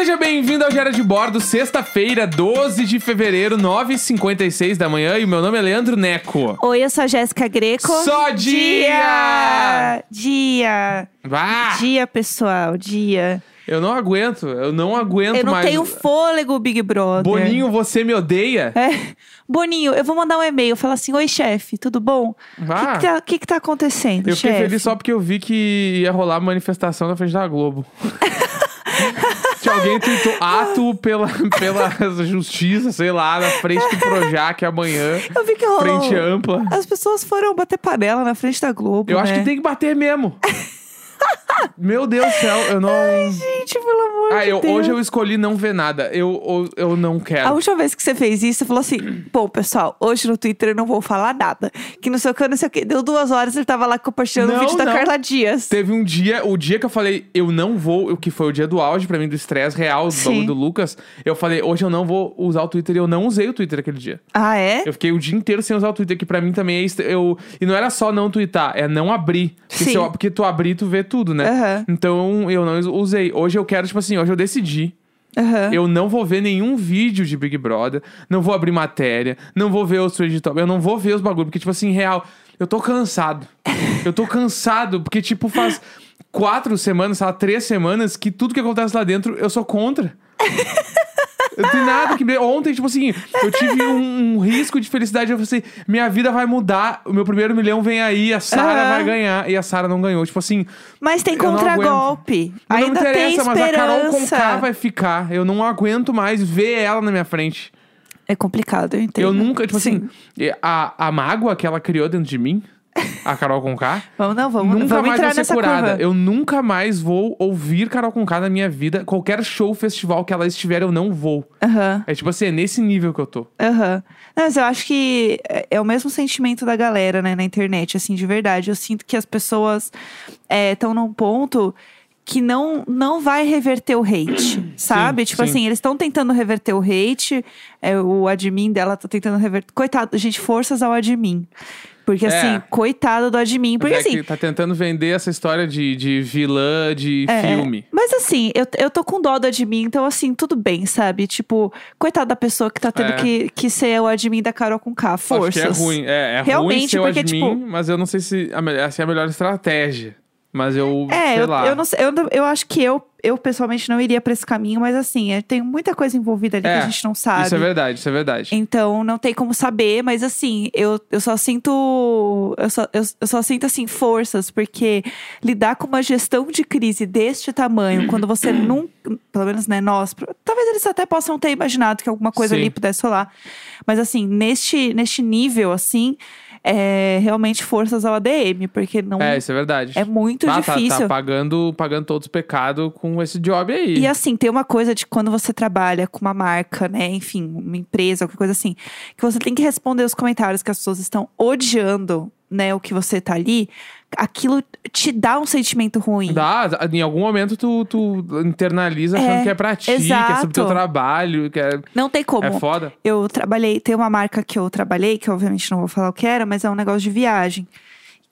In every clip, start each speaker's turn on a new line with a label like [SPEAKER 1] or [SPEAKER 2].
[SPEAKER 1] Seja bem-vindo ao Diário de Bordo, sexta-feira, 12 de fevereiro, 9h56 da manhã. E o meu nome é Leandro Neco.
[SPEAKER 2] Oi, eu sou a Jéssica Greco.
[SPEAKER 1] Só dia!
[SPEAKER 2] Dia!
[SPEAKER 1] Vá!
[SPEAKER 2] Dia, pessoal, dia.
[SPEAKER 1] Eu não aguento, eu não aguento
[SPEAKER 2] Eu não
[SPEAKER 1] mais.
[SPEAKER 2] tenho fôlego, Big Brother.
[SPEAKER 1] Boninho, você me odeia?
[SPEAKER 2] É. Boninho, eu vou mandar um e-mail, falar assim, oi, chefe, tudo bom? O que, que, tá, que que tá acontecendo,
[SPEAKER 1] Eu fiquei
[SPEAKER 2] chefe?
[SPEAKER 1] feliz só porque eu vi que ia rolar manifestação na frente da Globo. Alguém tentou ato pela, pela justiça, sei lá, na frente do Projac amanhã.
[SPEAKER 2] Eu vi que rolou.
[SPEAKER 1] Frente ampla.
[SPEAKER 2] As pessoas foram bater panela na frente da Globo,
[SPEAKER 1] Eu acho
[SPEAKER 2] né?
[SPEAKER 1] que tem que bater mesmo. Meu Deus do céu, eu não.
[SPEAKER 2] Gente, pelo amor
[SPEAKER 1] Ah,
[SPEAKER 2] de
[SPEAKER 1] eu,
[SPEAKER 2] Deus.
[SPEAKER 1] hoje eu escolhi não ver nada. Eu, eu, eu não
[SPEAKER 2] A
[SPEAKER 1] quero.
[SPEAKER 2] última vez que você fez isso, você falou assim: pô, pessoal, hoje no Twitter eu não vou falar nada. Que não sei o que, não sei o que. Deu duas horas ele tava lá compartilhando o
[SPEAKER 1] Não,
[SPEAKER 2] vídeo da
[SPEAKER 1] não.
[SPEAKER 2] Carla Dias.
[SPEAKER 1] Teve um dia, o dia que eu falei, eu não vou, o que foi o dia do auge pra mim, do estresse real do bagulho do Lucas. Eu falei, hoje eu não vou usar o Twitter e eu não usei o Twitter aquele dia.
[SPEAKER 2] Ah, é?
[SPEAKER 1] Eu fiquei o dia inteiro sem usar o Twitter, que pra mim também é. est- Eu... E não era só não twittar, é não abrir. Porque,
[SPEAKER 2] Sim.
[SPEAKER 1] eu- porque tu abrir, tu vê tudo, né?
[SPEAKER 2] Aham.
[SPEAKER 1] Então eu não usei. Hoje eu quero, tipo assim, hoje eu decidi.
[SPEAKER 2] Aham.
[SPEAKER 1] Eu não vou ver nenhum vídeo de Big Brother, não vou abrir matéria, não vou ver os trade top, eu não vou ver os bagulho, porque, tipo assim, real, eu tô cansado. eu tô cansado, porque, tipo, faz quatro semanas, sei lá, três semanas, que tudo que acontece lá dentro eu sou contra. Tenho nada que. me- Ontem, tipo assim, eu tive um, um risco de felicidade. Eu falei assim: minha vida vai mudar, o meu primeiro milhão vem aí, a Sara
[SPEAKER 2] Aham.
[SPEAKER 1] vai ganhar. E a Sara não ganhou. Tipo assim,
[SPEAKER 2] Mas tem
[SPEAKER 1] Eu não
[SPEAKER 2] contragolpe. Ainda
[SPEAKER 1] não interessa,
[SPEAKER 2] tem
[SPEAKER 1] mas a Carol
[SPEAKER 2] esperança.
[SPEAKER 1] Conká vai ficar. Eu não aguento mais ver ela na minha frente.
[SPEAKER 2] É complicado, eu entendo.
[SPEAKER 1] Eu nunca, tipo
[SPEAKER 2] Sim.
[SPEAKER 1] assim, a, a mágoa que ela criou dentro de mim, a Carol Conká,
[SPEAKER 2] Vamos, não, vamos,
[SPEAKER 1] nunca
[SPEAKER 2] vamos
[SPEAKER 1] mais
[SPEAKER 2] entrar
[SPEAKER 1] vai ser
[SPEAKER 2] nessa
[SPEAKER 1] curada.
[SPEAKER 2] curva.
[SPEAKER 1] Eu nunca mais vou ouvir Carol Conká na minha vida. Qualquer show, festival que ela estiver, eu não vou.
[SPEAKER 2] Aham,
[SPEAKER 1] É tipo assim, é nesse nível que eu tô.
[SPEAKER 2] aham. Não, Mas eu acho que é- é o mesmo sentimento da galera, né, na internet, assim, de verdade. Eu sinto que as pessoas estão num ponto que não, não vai reverter o hate, sabe? tipo
[SPEAKER 1] sim.
[SPEAKER 2] assim, eles estão tentando reverter o hate, é, o admin dela tá tentando reverter. Coitado, gente, forças ao admin. Porque,
[SPEAKER 1] É.
[SPEAKER 2] assim, coitado do admin. Porque,
[SPEAKER 1] é
[SPEAKER 2] assim,
[SPEAKER 1] tá tentando vender essa história de, de vilã de
[SPEAKER 2] É,
[SPEAKER 1] filme.
[SPEAKER 2] Mas assim, eu, eu tô com dó do admin, então assim, tudo bem, sabe? Tipo, coitada da pessoa que tá tendo
[SPEAKER 1] É.
[SPEAKER 2] que, que ser o admin da Carol com K,
[SPEAKER 1] Acho
[SPEAKER 2] forças.
[SPEAKER 1] que é ruim. É, é ruim
[SPEAKER 2] Realmente,
[SPEAKER 1] ser o
[SPEAKER 2] porque,
[SPEAKER 1] admin,
[SPEAKER 2] tipo-
[SPEAKER 1] mas eu não sei se essa é a melhor estratégia. Mas eu,
[SPEAKER 2] É,
[SPEAKER 1] sei
[SPEAKER 2] eu,
[SPEAKER 1] lá.
[SPEAKER 2] eu não eu, eu acho que eu, eu pessoalmente não iria pra esse caminho, mas assim, é, tem muita coisa envolvida ali
[SPEAKER 1] É,
[SPEAKER 2] que a gente não sabe.
[SPEAKER 1] Isso é verdade, isso é verdade.
[SPEAKER 2] Então não tem como saber, mas assim, eu, eu só sinto. Eu só, eu, eu só sinto assim, forças, porque lidar com uma gestão de crise deste tamanho, quando você nunca. Pelo menos, né, nós. Talvez eles até possam ter imaginado que alguma coisa
[SPEAKER 1] Sim.
[SPEAKER 2] ali pudesse rolar. Mas assim, neste, neste nível, assim, é realmente forças ao ADM, porque não.
[SPEAKER 1] É, isso é verdade.
[SPEAKER 2] É muito
[SPEAKER 1] Ah, tá-
[SPEAKER 2] difícil.
[SPEAKER 1] Tá, pagando, pagando todos os pecados com esse job aí.
[SPEAKER 2] E assim, tem uma coisa de quando você trabalha com uma marca, né? Enfim, uma empresa, qualquer coisa assim, que você tem que responder os comentários que as pessoas estão odiando, né? O que você tá ali, aquilo te dá um sentimento ruim.
[SPEAKER 1] Dá, em algum momento tu, tu internaliza achando
[SPEAKER 2] É,
[SPEAKER 1] que é pra ti, que é sobre
[SPEAKER 2] exato.
[SPEAKER 1] teu trabalho, que é,
[SPEAKER 2] Não tem como.
[SPEAKER 1] é foda.
[SPEAKER 2] Eu trabalhei, tem uma marca que eu trabalhei, que obviamente não vou falar o que era, mas é um negócio de viagem.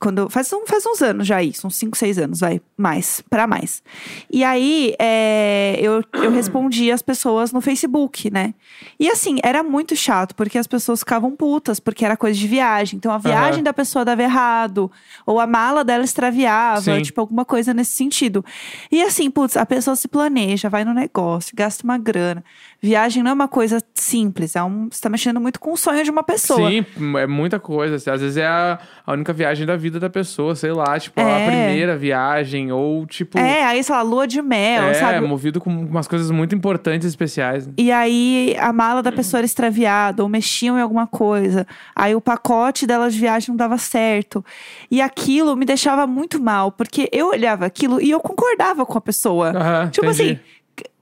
[SPEAKER 2] Quando, faz, um, faz uns anos já isso, uns 5, 6 anos, vai, mais, pra mais. E aí, é, eu, eu respondi as pessoas no Facebook, né? E assim, era muito chato, porque as pessoas ficavam putas, porque era coisa de viagem. Então, a viagem
[SPEAKER 1] Aham.
[SPEAKER 2] da pessoa dava errado, ou a mala dela extraviava,
[SPEAKER 1] Sim.
[SPEAKER 2] tipo, alguma coisa nesse sentido. E assim, putz, a pessoa se planeja, vai no negócio, gasta uma grana. Viagem não é uma coisa simples, é um, você tá mexendo muito com o sonho de uma pessoa.
[SPEAKER 1] Sim, é muita coisa. assim, Às vezes é a, a única viagem da vida da pessoa, sei lá, tipo, a
[SPEAKER 2] É.
[SPEAKER 1] primeira viagem, ou tipo.
[SPEAKER 2] É, aí, sei lá, lua de mel,
[SPEAKER 1] é,
[SPEAKER 2] sabe?
[SPEAKER 1] movido com umas coisas muito importantes e especiais.
[SPEAKER 2] E aí a mala da pessoa era extraviada, ou mexiam em alguma coisa. Aí o pacote dela de viagem não dava certo. E aquilo me deixava muito mal, porque eu olhava aquilo e eu concordava com a pessoa.
[SPEAKER 1] Aham,
[SPEAKER 2] tipo
[SPEAKER 1] entendi.
[SPEAKER 2] assim,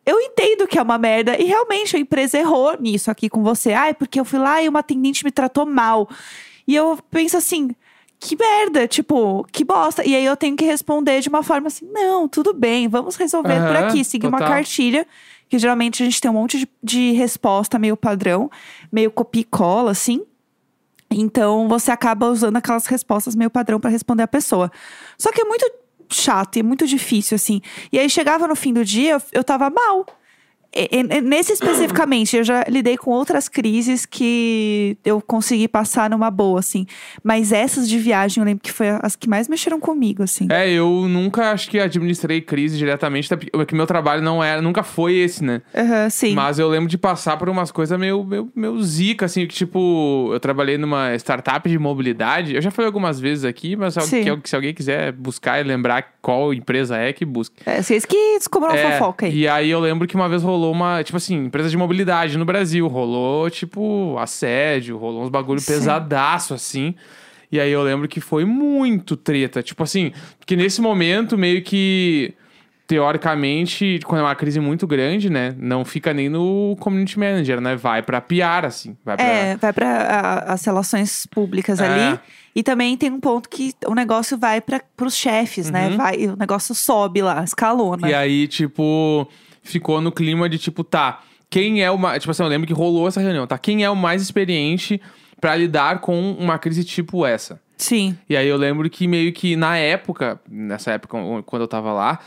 [SPEAKER 2] eu entendo que é uma merda. E realmente a empresa errou nisso aqui com você. Ai, porque eu fui lá e uma atendente me tratou mal. E eu penso assim. Que merda, tipo, que bosta. E aí eu tenho que responder de uma forma assim: não, tudo bem, vamos resolver por
[SPEAKER 1] Aham,
[SPEAKER 2] aqui. Seguir uma cartilha, que geralmente a gente tem um monte de, de resposta meio padrão, meio copia e cola, assim. Então você acaba usando aquelas respostas meio padrão pra responder a pessoa. Só que é muito chato e muito difícil, assim. E aí chegava no fim do dia, eu, eu tava mal. Nesse especificamente, eu já lidei com outras crises que eu consegui passar numa boa, assim. Mas essas de viagem, eu lembro que foi as que mais mexeram comigo, assim.
[SPEAKER 1] É, eu nunca acho que administrei crise diretamente, porque meu trabalho não era, nunca foi esse, né?
[SPEAKER 2] Aham, sim.
[SPEAKER 1] Mas eu lembro de passar por umas coisas meio, meio, meio zica, assim, que tipo, eu trabalhei numa startup de mobilidade. Eu já falei algumas vezes aqui, mas se,
[SPEAKER 2] Sim.
[SPEAKER 1] alguém- se alguém quiser buscar e lembrar qual empresa é, que busque.
[SPEAKER 2] É, vocês que descobriram a
[SPEAKER 1] É,
[SPEAKER 2] fofoca aí.
[SPEAKER 1] E aí eu lembro que uma vez rolou uma, tipo assim, empresa de mobilidade no Brasil. Rolou, tipo, assédio, rolou uns bagulho
[SPEAKER 2] Sim.
[SPEAKER 1] pesadaço, assim. E aí eu lembro que foi muito treta. Tipo assim, porque nesse momento, meio que. Teoricamente, quando é uma crise muito grande, né? Não fica nem no community manager, né? Vai pra PR, assim. Vai pra.
[SPEAKER 2] É, vai para as relações públicas
[SPEAKER 1] É.
[SPEAKER 2] ali. E também tem um ponto que o negócio vai para os chefes, né?
[SPEAKER 1] Uhum.
[SPEAKER 2] Vai, o negócio sobe lá, escalona.
[SPEAKER 1] E aí, tipo, ficou no clima de tipo, tá, quem é o mais. Tipo assim, eu lembro que rolou essa reunião, tá? Quem é o mais experiente pra lidar com uma crise tipo essa?
[SPEAKER 2] Sim.
[SPEAKER 1] E aí eu lembro que meio que na época, nessa época quando eu tava lá,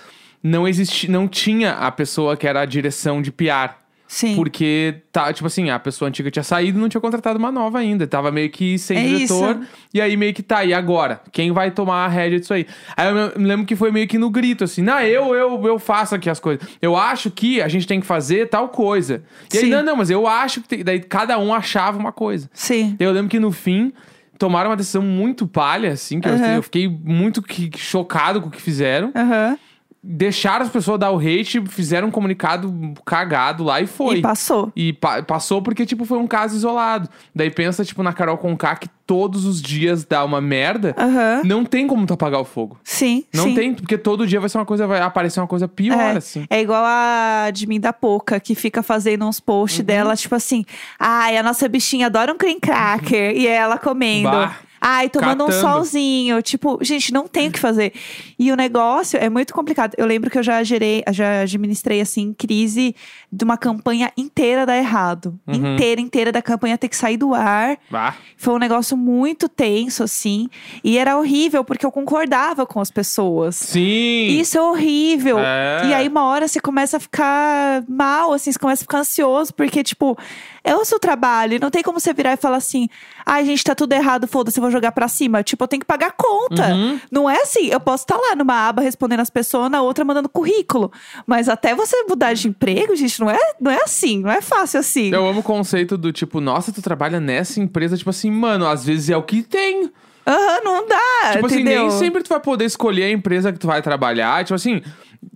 [SPEAKER 1] não existia, não tinha a pessoa que era a direção de PR.
[SPEAKER 2] Sim.
[SPEAKER 1] Porque, tá, tipo assim, a pessoa antiga tinha saído e não tinha contratado uma nova ainda. Tava meio que sem
[SPEAKER 2] É
[SPEAKER 1] diretor.
[SPEAKER 2] isso.
[SPEAKER 1] E aí meio que tá, e agora? Quem vai tomar a rédea disso aí? Aí eu me- lembro que foi meio que no grito, assim, não, eu, eu, eu faço aqui as coisas. Eu acho que a gente tem que fazer tal coisa. E aí,
[SPEAKER 2] Sim.
[SPEAKER 1] não, não, mas eu acho que tem... Daí cada um achava uma coisa.
[SPEAKER 2] Sim.
[SPEAKER 1] Eu lembro que no fim tomaram uma decisão muito palha, assim, que eu-
[SPEAKER 2] Aham.
[SPEAKER 1] eu, fiquei muito que- chocado com o que fizeram.
[SPEAKER 2] Aham.
[SPEAKER 1] Deixaram as pessoas dar o hate, fizeram um comunicado cagado lá e foi.
[SPEAKER 2] E passou.
[SPEAKER 1] E pa- passou porque, tipo, foi um caso isolado. Daí pensa, tipo, na Carol Conká, que todos os dias dá uma merda.
[SPEAKER 2] Aham.
[SPEAKER 1] Não tem como tu apagar o fogo.
[SPEAKER 2] Sim.
[SPEAKER 1] Não
[SPEAKER 2] sim.
[SPEAKER 1] tem, porque todo dia vai ser uma coisa, vai aparecer uma coisa pior,
[SPEAKER 2] É.
[SPEAKER 1] assim.
[SPEAKER 2] É igual a de mim da Poca, que fica fazendo uns
[SPEAKER 1] Uhum.
[SPEAKER 2] posts dela, tipo assim, ai, a nossa bichinha adora um cream cracker, e ela comendo.
[SPEAKER 1] Bah.
[SPEAKER 2] Ai, tomando um
[SPEAKER 1] Catando.
[SPEAKER 2] solzinho. Tipo, gente, não tem o que fazer. E o negócio é muito complicado. Eu lembro que eu já gerei, já administrei, assim, crise de uma campanha inteira dar errado.
[SPEAKER 1] Uhum.
[SPEAKER 2] Inteira, inteira da campanha ter que sair do ar.
[SPEAKER 1] Bah.
[SPEAKER 2] Foi um negócio muito tenso, assim. E era horrível, porque eu concordava com as pessoas.
[SPEAKER 1] Sim!
[SPEAKER 2] Isso é horrível.
[SPEAKER 1] É.
[SPEAKER 2] E aí, uma hora você começa a ficar mal, assim, você começa a ficar ansioso, porque, tipo, é o seu trabalho. Não tem como você virar e falar assim: ai, gente, tá tudo errado, foda-se, eu vou jogar pra cima. Tipo, eu tenho que pagar conta.
[SPEAKER 1] Uhum.
[SPEAKER 2] Não é assim. Eu posso estar lá numa aba respondendo as pessoas, na outra mandando currículo. Mas até você mudar de emprego, gente, não é, não é assim. Não é fácil assim.
[SPEAKER 1] Eu amo o conceito do tipo, nossa, tu trabalha nessa empresa, tipo assim, mano, às vezes é o que tem.
[SPEAKER 2] Aham, não dá.
[SPEAKER 1] Tipo assim,
[SPEAKER 2] entendeu?
[SPEAKER 1] nem sempre tu vai poder escolher a empresa que tu vai trabalhar. Tipo assim,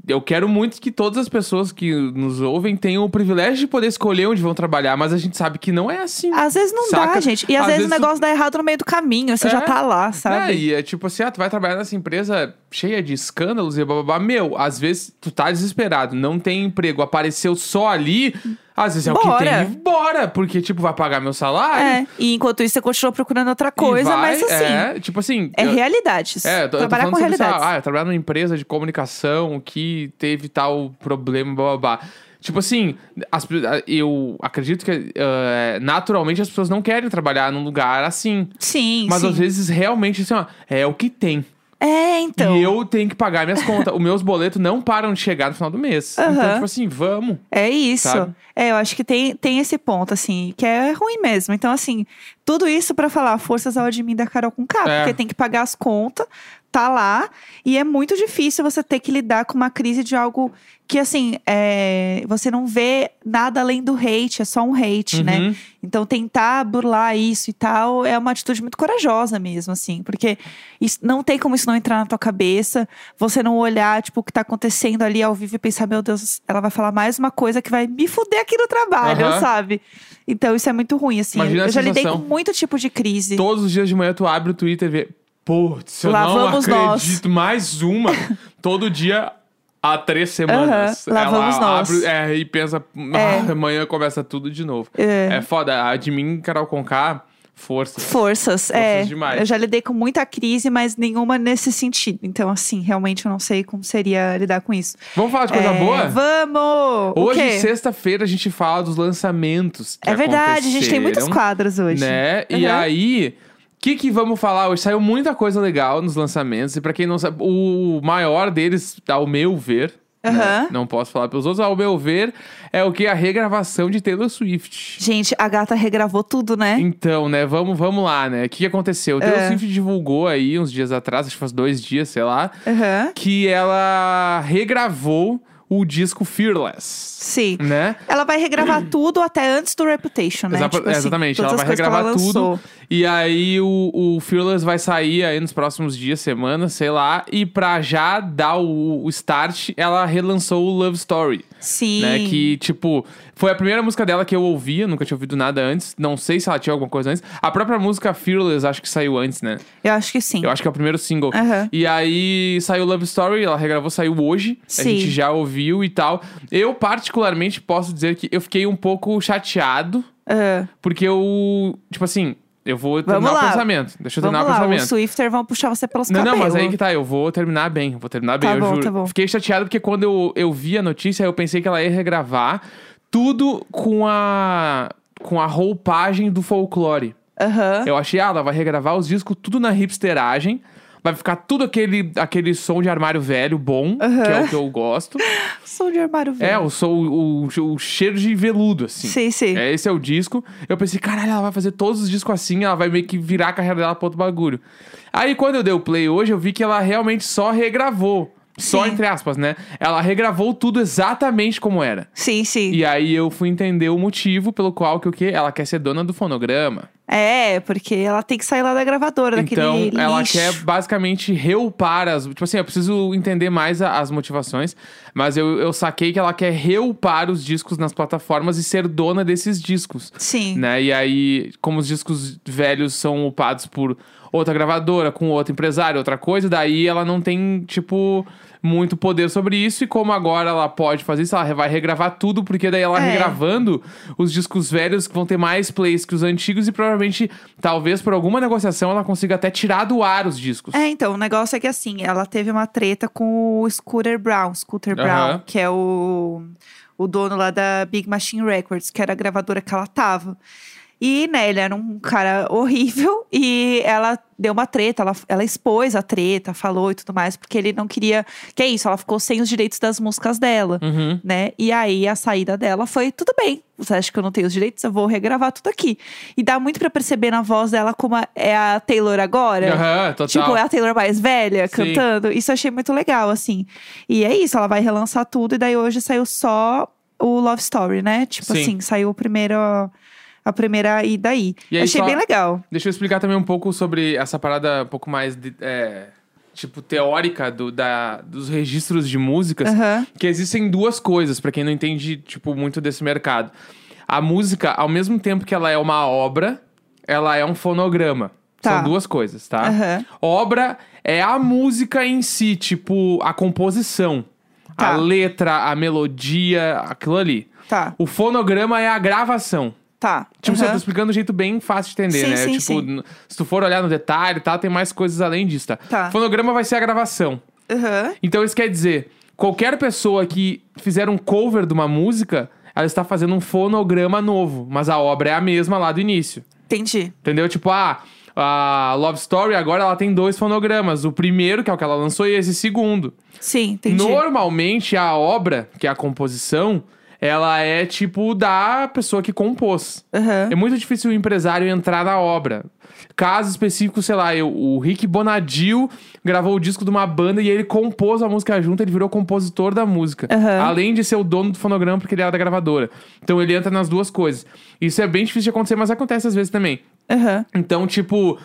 [SPEAKER 1] eu quero muito que todas as pessoas que nos ouvem tenham o privilégio de poder escolher onde vão trabalhar, mas a gente sabe que não é assim.
[SPEAKER 2] Às vezes não
[SPEAKER 1] Saca?
[SPEAKER 2] dá, gente. E às,
[SPEAKER 1] Às
[SPEAKER 2] vezes,
[SPEAKER 1] vezes
[SPEAKER 2] o negócio dá errado no meio do caminho. Você
[SPEAKER 1] É.
[SPEAKER 2] já tá lá, sabe?
[SPEAKER 1] É, e é tipo assim, ah, tu vai trabalhar nessa empresa cheia de escândalos e blá. Meu, às vezes tu tá desesperado, não tem emprego, apareceu só ali, às vezes é o que
[SPEAKER 2] Bora.
[SPEAKER 1] tem, bora, porque tipo, vai pagar meu salário.
[SPEAKER 2] É, e enquanto isso você continua procurando outra coisa,
[SPEAKER 1] vai,
[SPEAKER 2] mas assim, é,
[SPEAKER 1] É, tipo assim. eu-
[SPEAKER 2] realidade. isso.
[SPEAKER 1] É, eu tô, eu tô
[SPEAKER 2] Trabalhar com
[SPEAKER 1] lá,
[SPEAKER 2] realidade.
[SPEAKER 1] ah, eu trabalhar numa empresa de comunicação que teve tal problema, blá blá blá. Tipo assim, as eu acredito que eh, naturalmente as pessoas não querem trabalhar num lugar assim.
[SPEAKER 2] Sim,
[SPEAKER 1] Mas
[SPEAKER 2] sim.
[SPEAKER 1] às vezes realmente assim, ó, é o que tem.
[SPEAKER 2] É, então.
[SPEAKER 1] E eu tenho que pagar minhas contas. Os meus boletos não param de chegar no final do mês. Então,
[SPEAKER 2] Aham.
[SPEAKER 1] tipo assim, vamos.
[SPEAKER 2] É isso.
[SPEAKER 1] Sabe?
[SPEAKER 2] É, eu acho que tem, tem esse ponto, assim, que é ruim mesmo. Então, assim, tudo isso pra falar forças ao admin da Carol com K,
[SPEAKER 1] É.
[SPEAKER 2] porque tem que pagar as contas, tá lá, e é muito difícil você ter que lidar com uma crise de algo que, assim, é, você não vê nada além do hate, é só um hate, né?
[SPEAKER 1] Uhum.
[SPEAKER 2] Então, tentar burlar isso e tal é uma atitude muito corajosa mesmo, assim, porque isso, não tem como isso não entrar na tua cabeça, você não olhar, tipo, o que tá acontecendo ali ao vivo e pensar, meu Deus, ela vai falar mais uma coisa que vai me fuder aqui no trabalho,
[SPEAKER 1] Aham.
[SPEAKER 2] sabe? Então, isso é muito ruim, assim.
[SPEAKER 1] Imagina
[SPEAKER 2] eu já lidei com muito tipo de crise.
[SPEAKER 1] Todos os dias de manhã tu abre o Twitter e vê. Putz, eu
[SPEAKER 2] Lá
[SPEAKER 1] não
[SPEAKER 2] vamos nós.
[SPEAKER 1] acredito. Mais uma. Todo dia há três semanas.
[SPEAKER 2] Aham, lá
[SPEAKER 1] Ela
[SPEAKER 2] vamos nós.
[SPEAKER 1] abre é, e pensa, ah, amanhã começa tudo de novo.
[SPEAKER 2] É.
[SPEAKER 1] É, foda. A de mim, Carol Conká, força.
[SPEAKER 2] Forças, é.
[SPEAKER 1] demais.
[SPEAKER 2] Eu já lidei com muita crise, mas nenhuma nesse sentido. Então, assim, realmente eu não sei como seria lidar com isso.
[SPEAKER 1] Vamos falar de coisa
[SPEAKER 2] É,
[SPEAKER 1] boa?
[SPEAKER 2] Vamos!
[SPEAKER 1] Hoje, sexta-feira, a gente fala dos lançamentos.
[SPEAKER 2] É verdade, a gente tem muitos quadros hoje.
[SPEAKER 1] Né? E
[SPEAKER 2] Uhum.
[SPEAKER 1] aí, o que, que vamos falar hoje? Saiu muita coisa legal nos lançamentos. E pra quem não sabe, o maior deles, ao meu ver,
[SPEAKER 2] Aham.
[SPEAKER 1] Não posso falar pelos outros. Ao meu ver, é o que? A regravação de Taylor Swift.
[SPEAKER 2] Gente, a gata regravou tudo, né?
[SPEAKER 1] Então, né, vamos, vamos lá, né? O que aconteceu? Taylor
[SPEAKER 2] É.
[SPEAKER 1] Swift divulgou aí uns dias atrás, acho que faz dois dias, sei lá,
[SPEAKER 2] Aham.
[SPEAKER 1] que ela regravou o disco Fearless,
[SPEAKER 2] Sim.
[SPEAKER 1] né?
[SPEAKER 2] Ela vai regravar tudo até antes do Reputation, né?
[SPEAKER 1] Exa-
[SPEAKER 2] Tipo assim,
[SPEAKER 1] exatamente, ela vai regravar tudo.
[SPEAKER 2] lançou.
[SPEAKER 1] E aí o, o Fearless vai sair aí nos próximos dias, semanas, sei lá. E pra já dar o, o start, ela relançou o Love Story.
[SPEAKER 2] Sim.
[SPEAKER 1] Né? Que, tipo, foi a primeira música dela que eu ouvia, nunca tinha ouvido nada antes. Não sei se ela tinha alguma coisa antes. A própria música Fearless acho que saiu antes, né?
[SPEAKER 2] Eu acho que sim.
[SPEAKER 1] Eu acho que é o primeiro single.
[SPEAKER 2] Aham.
[SPEAKER 1] E aí saiu Love Story, ela regravou, saiu hoje. A
[SPEAKER 2] Sim.
[SPEAKER 1] gente já ouviu e tal. Eu, particularmente, posso dizer que eu fiquei um pouco chateado,
[SPEAKER 2] Ah,
[SPEAKER 1] porque eu, tipo assim, eu vou terminar
[SPEAKER 2] Vamos
[SPEAKER 1] o
[SPEAKER 2] lá.
[SPEAKER 1] pensamento. Deixa eu
[SPEAKER 2] vamos
[SPEAKER 1] terminar o
[SPEAKER 2] lá,
[SPEAKER 1] pensamento.
[SPEAKER 2] os Swifter vão puxar você pelos
[SPEAKER 1] Não,
[SPEAKER 2] cabelos.
[SPEAKER 1] não, mas aí que tá, eu vou terminar bem, vou terminar bem,
[SPEAKER 2] Tá
[SPEAKER 1] eu
[SPEAKER 2] bom,
[SPEAKER 1] juro.
[SPEAKER 2] tá bom.
[SPEAKER 1] Fiquei chateado porque quando eu, eu vi a notícia, eu pensei que ela ia regravar tudo com a com a roupagem do folclore.
[SPEAKER 2] Aham.
[SPEAKER 1] Eu achei, ah, ela vai regravar os discos tudo na hipsteragem. Vai ficar tudo aquele, aquele som de armário velho bom, que é o que eu gosto.
[SPEAKER 2] Som de armário velho.
[SPEAKER 1] É, o, som, o, o cheiro de veludo, assim.
[SPEAKER 2] Sim, sim.
[SPEAKER 1] É, esse é o disco. Eu pensei, caralho, ela vai fazer todos os discos assim, ela vai meio que virar a carreira dela pra outro bagulho. Aí quando eu dei o play hoje, eu vi que ela realmente só regravou. Só
[SPEAKER 2] Sim.
[SPEAKER 1] entre aspas, né? Ela regravou tudo exatamente como era.
[SPEAKER 2] Sim, sim.
[SPEAKER 1] E aí eu fui entender o motivo pelo qual que o quê? Ela quer ser dona do fonograma.
[SPEAKER 2] É, porque ela tem que sair lá da gravadora,
[SPEAKER 1] Então,
[SPEAKER 2] daquele
[SPEAKER 1] ela
[SPEAKER 2] lixo.
[SPEAKER 1] quer basicamente reupar as. Tipo assim, eu preciso entender mais a- as motivações, mas eu, eu saquei que ela quer reupar os discos nas plataformas e ser dona desses discos.
[SPEAKER 2] Sim.
[SPEAKER 1] Né? E aí, como os discos velhos são upados por outra gravadora, com outro empresário, outra coisa, daí ela não tem, tipo, muito poder sobre isso. E como agora ela pode fazer isso, ela vai regravar tudo, porque daí ela
[SPEAKER 2] É.
[SPEAKER 1] regravando os discos velhos que vão ter mais plays que os antigos e provavelmente, talvez por alguma negociação, ela consiga até tirar do ar os discos.
[SPEAKER 2] É, então, o negócio é que assim, ela teve uma treta com o Scooter Brown, Scooter Brown,
[SPEAKER 1] Aham.
[SPEAKER 2] que é o, o dono lá da Big Machine Records, que era a gravadora que ela tava. E, né, ele era um cara horrível e ela deu uma treta, ela, ela expôs a treta, falou e tudo mais, porque ele não queria. Que é isso, ela ficou sem os direitos das músicas dela,
[SPEAKER 1] Uhum.
[SPEAKER 2] né? E aí a saída dela foi: tudo bem, você acha que eu não tenho os direitos? Eu vou regravar tudo aqui. E dá muito pra perceber na voz dela como a- é a Taylor agora.
[SPEAKER 1] Aham, total.
[SPEAKER 2] Tipo, é a Taylor mais velha
[SPEAKER 1] Sim.
[SPEAKER 2] cantando. Isso eu achei muito legal, assim. E é isso, ela vai relançar tudo. E daí hoje saiu só o Love Story, né? Tipo
[SPEAKER 1] Sim.
[SPEAKER 2] assim, saiu o primeiro, a primeira e daí.
[SPEAKER 1] E aí
[SPEAKER 2] achei
[SPEAKER 1] só-
[SPEAKER 2] bem legal.
[SPEAKER 1] Deixa eu explicar também um pouco sobre essa parada um pouco mais, de- é, tipo, teórica do, da, dos registros de músicas. Que existem duas coisas, pra quem não entende, tipo, muito desse mercado. A música, ao mesmo tempo que ela é uma obra, ela é um fonograma.
[SPEAKER 2] Tá.
[SPEAKER 1] São duas coisas, tá?
[SPEAKER 2] Aham.
[SPEAKER 1] Obra é a música em si, tipo, a composição.
[SPEAKER 2] Tá.
[SPEAKER 1] A letra, a melodia, aquilo ali.
[SPEAKER 2] Tá,
[SPEAKER 1] O fonograma é a gravação.
[SPEAKER 2] Tá.
[SPEAKER 1] Tipo, você
[SPEAKER 2] Aham.
[SPEAKER 1] tá explicando de um jeito bem fácil de entender,
[SPEAKER 2] Sim,
[SPEAKER 1] né?
[SPEAKER 2] sim,
[SPEAKER 1] tipo,
[SPEAKER 2] sim.
[SPEAKER 1] se tu for olhar no detalhe e tal, tem mais coisas além disso, tá?
[SPEAKER 2] Tá.
[SPEAKER 1] Fonograma vai ser a gravação.
[SPEAKER 2] Aham.
[SPEAKER 1] Então isso quer dizer, qualquer pessoa que fizer um cover de uma música, ela está fazendo um fonograma novo, mas a obra é a mesma lá do início.
[SPEAKER 2] Entendi.
[SPEAKER 1] Entendeu? Tipo, ah, a Love Story agora ela tem dois fonogramas. O primeiro, que é o que ela lançou, e esse segundo.
[SPEAKER 2] Sim, entendi.
[SPEAKER 1] Normalmente a obra, que é a composição, ela é tipo da pessoa que compôs.
[SPEAKER 2] Aham.
[SPEAKER 1] É muito difícil o empresário entrar na obra. Caso específico, sei lá, eu, o Rick Bonadil gravou o disco de uma banda e ele compôs a música junto, ele virou compositor da música.
[SPEAKER 2] Aham.
[SPEAKER 1] Além de ser o dono do fonograma, porque ele era da gravadora. Então ele entra nas duas coisas. Isso é bem difícil de acontecer, mas acontece às vezes também.
[SPEAKER 2] Aham.
[SPEAKER 1] Então, tipo,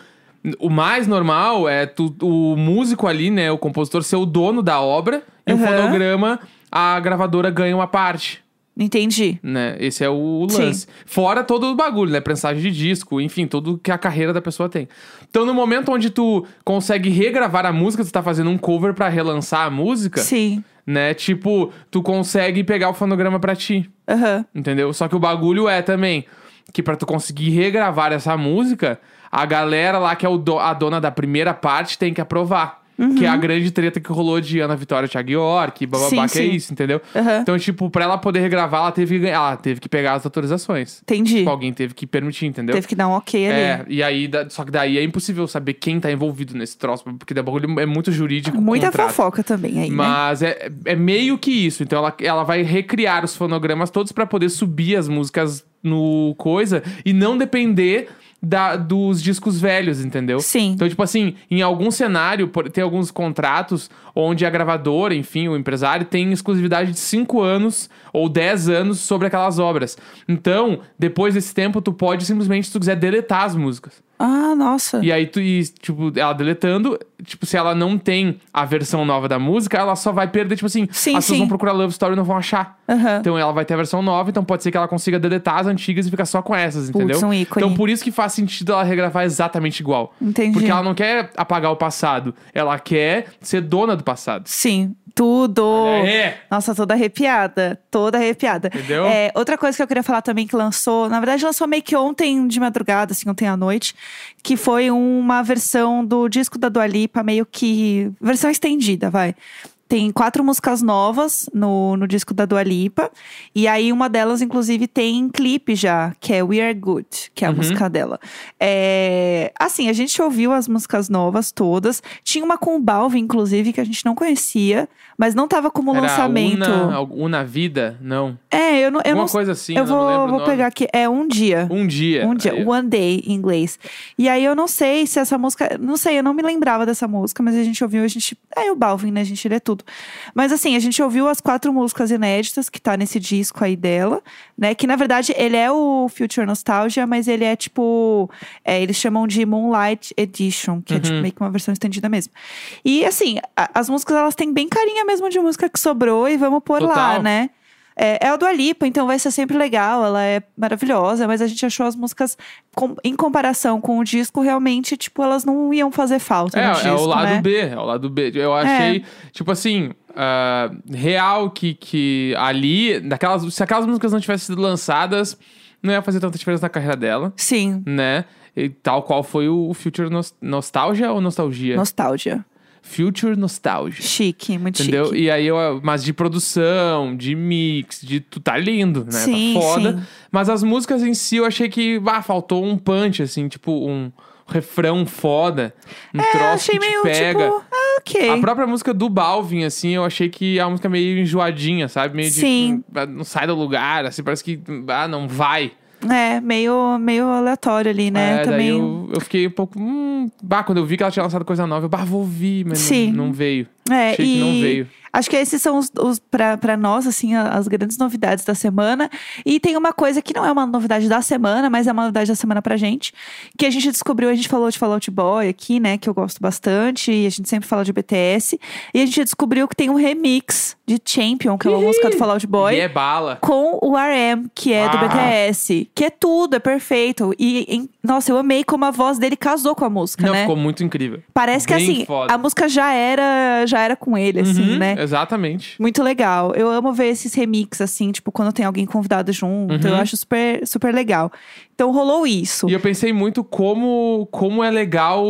[SPEAKER 1] o mais normal é tu- o músico ali, né, o compositor, ser o dono da obra e o fonograma, a gravadora ganha uma parte.
[SPEAKER 2] Entendi.
[SPEAKER 1] Né? Esse é o
[SPEAKER 2] Sim.
[SPEAKER 1] lance. Fora todo o bagulho, né? Prensagem de disco, enfim, tudo que a carreira da pessoa tem. Então, no momento onde tu consegue regravar a música, tu tá fazendo um cover pra relançar a música,
[SPEAKER 2] Sim.
[SPEAKER 1] né? Tipo, tu consegue pegar o fonograma pra ti.
[SPEAKER 2] Aham.
[SPEAKER 1] Entendeu? Só que o bagulho é também que pra tu conseguir regravar essa música, a galera lá que é o do- a dona da primeira parte tem que aprovar. Que é a grande treta que rolou de Ana Vitória Thiago York, bababá,
[SPEAKER 2] Sim,
[SPEAKER 1] que é
[SPEAKER 2] sim.
[SPEAKER 1] isso, entendeu?
[SPEAKER 2] Aham.
[SPEAKER 1] Então, tipo, pra ela poder regravar, ela teve, que ganhar- ela teve que pegar as autorizações.
[SPEAKER 2] Entendi.
[SPEAKER 1] Tipo, alguém teve que permitir, entendeu?
[SPEAKER 2] Teve que dar um ok ali.
[SPEAKER 1] É, e aí, só que daí é impossível saber quem tá envolvido nesse troço, porque da bagulho é muito jurídico.
[SPEAKER 2] Muita
[SPEAKER 1] contrato.
[SPEAKER 2] fofoca também aí, né?
[SPEAKER 1] Mas é, é meio que isso. Então ela, ela vai recriar os fonogramas todos pra poder subir as músicas no coisa e não depender da, dos discos velhos, entendeu?
[SPEAKER 2] Sim.
[SPEAKER 1] Então, tipo assim, em algum cenário, tem alguns contratos onde a gravadora, enfim, o empresário, tem exclusividade de 5 anos ou 10 anos sobre aquelas obras. Então, depois desse tempo, tu pode simplesmente, se tu quiser, deletar as músicas.
[SPEAKER 2] Ah, nossa.
[SPEAKER 1] E aí, tu, e, tipo, ela deletando, tipo, se ela não tem a versão nova da música, ela só vai perder, tipo assim,
[SPEAKER 2] Sim,
[SPEAKER 1] as pessoas vão procurar Love Story e não vão achar.
[SPEAKER 2] Aham.
[SPEAKER 1] Então ela vai ter a versão nova, então pode ser que ela consiga deletar as antigas e ficar só com essas, entendeu?
[SPEAKER 2] um ícone.
[SPEAKER 1] Então por isso que faz sentido ela regravar exatamente igual.
[SPEAKER 2] Entendi.
[SPEAKER 1] Porque ela não quer apagar o passado, ela quer ser dona do passado.
[SPEAKER 2] Sim, tudo. Nossa, toda arrepiada. Toda arrepiada.
[SPEAKER 1] Entendeu?
[SPEAKER 2] É, outra coisa que eu queria falar também que lançou, na verdade, lançou meio que ontem de madrugada, assim, ontem à noite, que foi uma versão do disco da Dua Lipa, meio que. versão estendida, vai. Tem quatro músicas novas no, no disco da Dua Lipa. E aí, uma delas, inclusive, tem clipe já, que é We Are Good, que é a
[SPEAKER 1] Uhum.
[SPEAKER 2] música dela. É, assim, a gente ouviu as músicas novas todas. Tinha uma com o Balvin, inclusive, que a gente não conhecia, mas não tava como
[SPEAKER 1] Era
[SPEAKER 2] lançamento.
[SPEAKER 1] Una, Una Vida? Não.
[SPEAKER 2] É, eu não. Eu
[SPEAKER 1] Alguma
[SPEAKER 2] não
[SPEAKER 1] coisa assim,
[SPEAKER 2] eu
[SPEAKER 1] eu
[SPEAKER 2] vou, vou pegar aqui. É um dia.
[SPEAKER 1] Um dia.
[SPEAKER 2] Um dia,
[SPEAKER 1] Aí-
[SPEAKER 2] One Day em inglês. E aí eu não sei se essa música. Não sei, eu não me lembrava dessa música, mas a gente ouviu, a gente. É o Balvin, né? A gente lê tudo. Mas assim, a gente ouviu as quatro músicas inéditas que tá nesse disco aí dela, né? Que na verdade ele é o Future Nostalgia, mas ele é tipo. é, eles chamam de Moonlight Edition, que é tipo
[SPEAKER 1] Uhum.
[SPEAKER 2] meio que uma versão estendida mesmo. E assim, a- as músicas elas têm bem carinha mesmo de música que sobrou e vamos pôr lá,
[SPEAKER 1] Total.
[SPEAKER 2] né? É, é a Dua Lipa, então vai ser sempre legal, ela é maravilhosa, mas a gente achou as músicas, com- em comparação com o disco, realmente, tipo, elas não iam fazer falta
[SPEAKER 1] É,
[SPEAKER 2] no disco,
[SPEAKER 1] é o lado
[SPEAKER 2] né?
[SPEAKER 1] B, é o lado B. Eu achei, tipo assim, ah, real que, que ali, daquelas, se aquelas músicas não tivessem sido lançadas, não ia fazer tanta diferença na carreira dela,
[SPEAKER 2] Sim,
[SPEAKER 1] né? E tal qual foi o Future Nos- Nostalgia ou Nostalgia?
[SPEAKER 2] nostalgia.
[SPEAKER 1] Future Nostalgia.
[SPEAKER 2] Chique, muito
[SPEAKER 1] Entendeu?
[SPEAKER 2] chique.
[SPEAKER 1] E aí, eu, mas de produção, de mix, de. Tu tá lindo, né?
[SPEAKER 2] Sim,
[SPEAKER 1] tá foda.
[SPEAKER 2] sim.
[SPEAKER 1] Mas as músicas em si eu achei que ah, faltou um punch, assim, tipo, um refrão foda. Um
[SPEAKER 2] É,
[SPEAKER 1] troço
[SPEAKER 2] achei
[SPEAKER 1] que te
[SPEAKER 2] meio,
[SPEAKER 1] pega.
[SPEAKER 2] tipo, ah, ok.
[SPEAKER 1] A própria música do Balvin, assim, eu achei que a música é meio enjoadinha, sabe? Meio de.
[SPEAKER 2] Sim.
[SPEAKER 1] ah, Não sai do lugar, assim, parece que. Ah, não vai.
[SPEAKER 2] É, meio, meio aleatório ali, né?
[SPEAKER 1] É,
[SPEAKER 2] Também.
[SPEAKER 1] eu, eu fiquei um pouco. Hum, bah, quando eu vi que ela tinha lançado coisa nova, eu bah, vou ouvir, mas
[SPEAKER 2] Sim.
[SPEAKER 1] não, não veio.
[SPEAKER 2] É,
[SPEAKER 1] Achei
[SPEAKER 2] e
[SPEAKER 1] que não veio.
[SPEAKER 2] acho que esses são os, os para pra nós, assim, as grandes novidades da semana. E tem uma coisa que não é uma novidade da semana, mas é uma novidade da semana pra gente. Que a gente descobriu, a gente falou de Fall Out Boy aqui, né? Que eu gosto bastante. E a gente sempre fala de BTS. E a gente descobriu que tem um remix de Champion, que é uma
[SPEAKER 1] Ih!
[SPEAKER 2] música do Fall Out Boy.
[SPEAKER 1] E é bala.
[SPEAKER 2] Com o RM, que é do
[SPEAKER 1] Ah.
[SPEAKER 2] BTS. Que é tudo, é perfeito. E, em- nossa, eu amei como a voz dele casou com a música,
[SPEAKER 1] Não,
[SPEAKER 2] né?
[SPEAKER 1] ficou muito incrível.
[SPEAKER 2] Parece que
[SPEAKER 1] bem
[SPEAKER 2] assim,
[SPEAKER 1] foda.
[SPEAKER 2] a música já era, já era com ele, assim,
[SPEAKER 1] Uhum,
[SPEAKER 2] né?
[SPEAKER 1] Exatamente.
[SPEAKER 2] Muito legal. Eu amo ver esses remix, assim, tipo, quando tem alguém convidado junto. Eu
[SPEAKER 1] Uhum.
[SPEAKER 2] acho super, super legal. Então rolou isso.
[SPEAKER 1] E eu pensei muito como, como é legal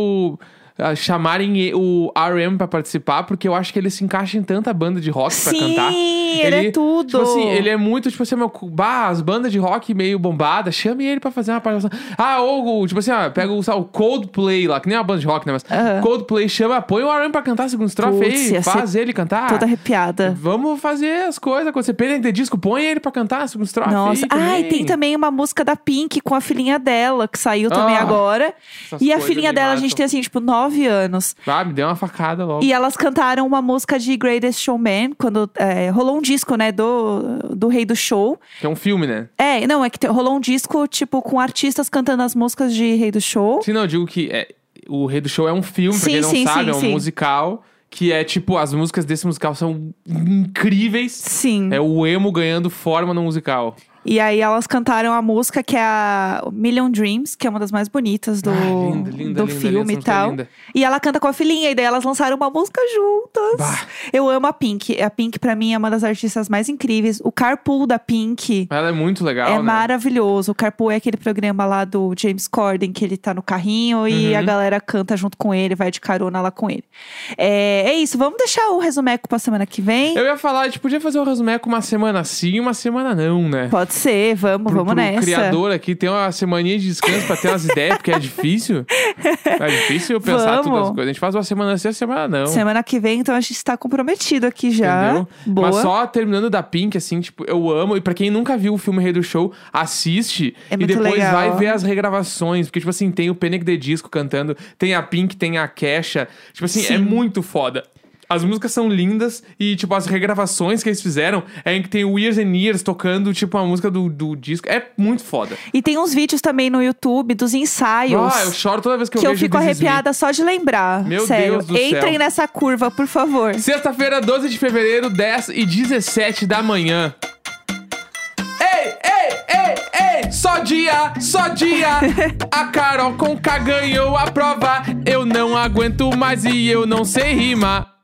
[SPEAKER 1] chamarem e- o RM pra participar, porque eu acho que ele se encaixa em tanta banda de rock pra
[SPEAKER 2] Sim,
[SPEAKER 1] cantar.
[SPEAKER 2] ele, é tudo.
[SPEAKER 1] Tipo assim, ele é muito, tipo assim, meu, bah, as bandas de rock meio bombadas, chame ele pra fazer uma participação. Ah, ou, tipo assim, ó, pega o, sabe, o Coldplay lá, que nem uma banda de rock, né? Mas. Coldplay chama, põe o RM pra cantar a segunda estrofe aí, faz ele cantar.
[SPEAKER 2] Toda arrepiada.
[SPEAKER 1] Vamos fazer as coisas acontecer. Pena ter disco, põe ele pra cantar a segunda estrofe
[SPEAKER 2] Nossa. Ah, e tem também uma música da Pink com a filhinha dela, que saiu também
[SPEAKER 1] Ah,
[SPEAKER 2] agora. E a filhinha dela, a
[SPEAKER 1] matam.
[SPEAKER 2] gente tem assim, tipo, nove anos.
[SPEAKER 1] Ah, me deu uma facada logo.
[SPEAKER 2] E elas cantaram uma música de Greatest Showman, quando é, rolou um disco, né, do, do Rei do Show.
[SPEAKER 1] Que é um filme, né?
[SPEAKER 2] É, não, é que rolou um disco, tipo, com artistas cantando as músicas de Rei do Show.
[SPEAKER 1] Sim, não, eu digo que é, o Rei do Show é um filme, pra
[SPEAKER 2] Sim,
[SPEAKER 1] quem não
[SPEAKER 2] sim,
[SPEAKER 1] sabe,
[SPEAKER 2] sim,
[SPEAKER 1] é um
[SPEAKER 2] sim.
[SPEAKER 1] musical. Que é tipo, as músicas desse musical são incríveis.
[SPEAKER 2] Sim.
[SPEAKER 1] É o emo ganhando forma no musical.
[SPEAKER 2] E aí elas cantaram a música que é a Million Dreams, que é uma das mais bonitas do,
[SPEAKER 1] Ah, linda, linda,
[SPEAKER 2] do
[SPEAKER 1] linda,
[SPEAKER 2] filme e
[SPEAKER 1] é
[SPEAKER 2] tal. E ela canta com a filhinha, e daí elas lançaram uma música juntas.
[SPEAKER 1] Bah.
[SPEAKER 2] Eu amo a Pink. A Pink, pra mim, é uma das artistas mais incríveis. O carpool da Pink.
[SPEAKER 1] Ela é muito legal,
[SPEAKER 2] É
[SPEAKER 1] né?
[SPEAKER 2] maravilhoso. O Carpool é aquele programa lá do James Corden, que ele tá no carrinho e
[SPEAKER 1] Uhum.
[SPEAKER 2] a galera canta junto com ele, vai de carona lá com ele. É, é isso, vamos deixar o resumeco pra semana que vem?
[SPEAKER 1] Eu ia falar, a gente podia fazer o resumeco uma semana sim e uma semana não, né?
[SPEAKER 2] Pode ser, vamos,
[SPEAKER 1] Pro,
[SPEAKER 2] vamos
[SPEAKER 1] pro
[SPEAKER 2] nessa.
[SPEAKER 1] criador aqui tem uma semaninha de descanso pra ter umas ideias, porque é difícil. É difícil eu pensar
[SPEAKER 2] Vamos.
[SPEAKER 1] todas as coisas. A gente faz uma semana sim, uma semana não.
[SPEAKER 2] Semana que vem, então a gente tá comprometido aqui já.
[SPEAKER 1] Entendeu?
[SPEAKER 2] Boa.
[SPEAKER 1] Mas só terminando da Pink, assim, tipo, eu amo. E pra quem nunca viu o filme Rei do Show, assiste.
[SPEAKER 2] É
[SPEAKER 1] e depois
[SPEAKER 2] legal.
[SPEAKER 1] vai ver as regravações. Porque, tipo assim, tem o Panic! The Disco cantando, tem a Pink, tem a Kesha. Tipo assim,
[SPEAKER 2] Sim.
[SPEAKER 1] é muito foda. As músicas são lindas e, tipo, as regravações que eles fizeram é em que tem o Years and Years tocando, tipo, a música do, do disco. É muito foda.
[SPEAKER 2] E tem uns vídeos também no YouTube dos ensaios.
[SPEAKER 1] Ah, eu choro toda vez que eu
[SPEAKER 2] que eu
[SPEAKER 1] vejo
[SPEAKER 2] fico
[SPEAKER 1] This Is Me.
[SPEAKER 2] arrepiada só de lembrar.
[SPEAKER 1] Meu
[SPEAKER 2] Sério.
[SPEAKER 1] Deus do
[SPEAKER 2] Entrem
[SPEAKER 1] céu.
[SPEAKER 2] nessa curva, por favor.
[SPEAKER 1] Sexta-feira, 12 de fevereiro, 10 e 17 da manhã. Ei, ei, ei, ei, só dia, só dia. A Carol com K ganhou a prova. Eu não aguento mais e eu não sei rimar.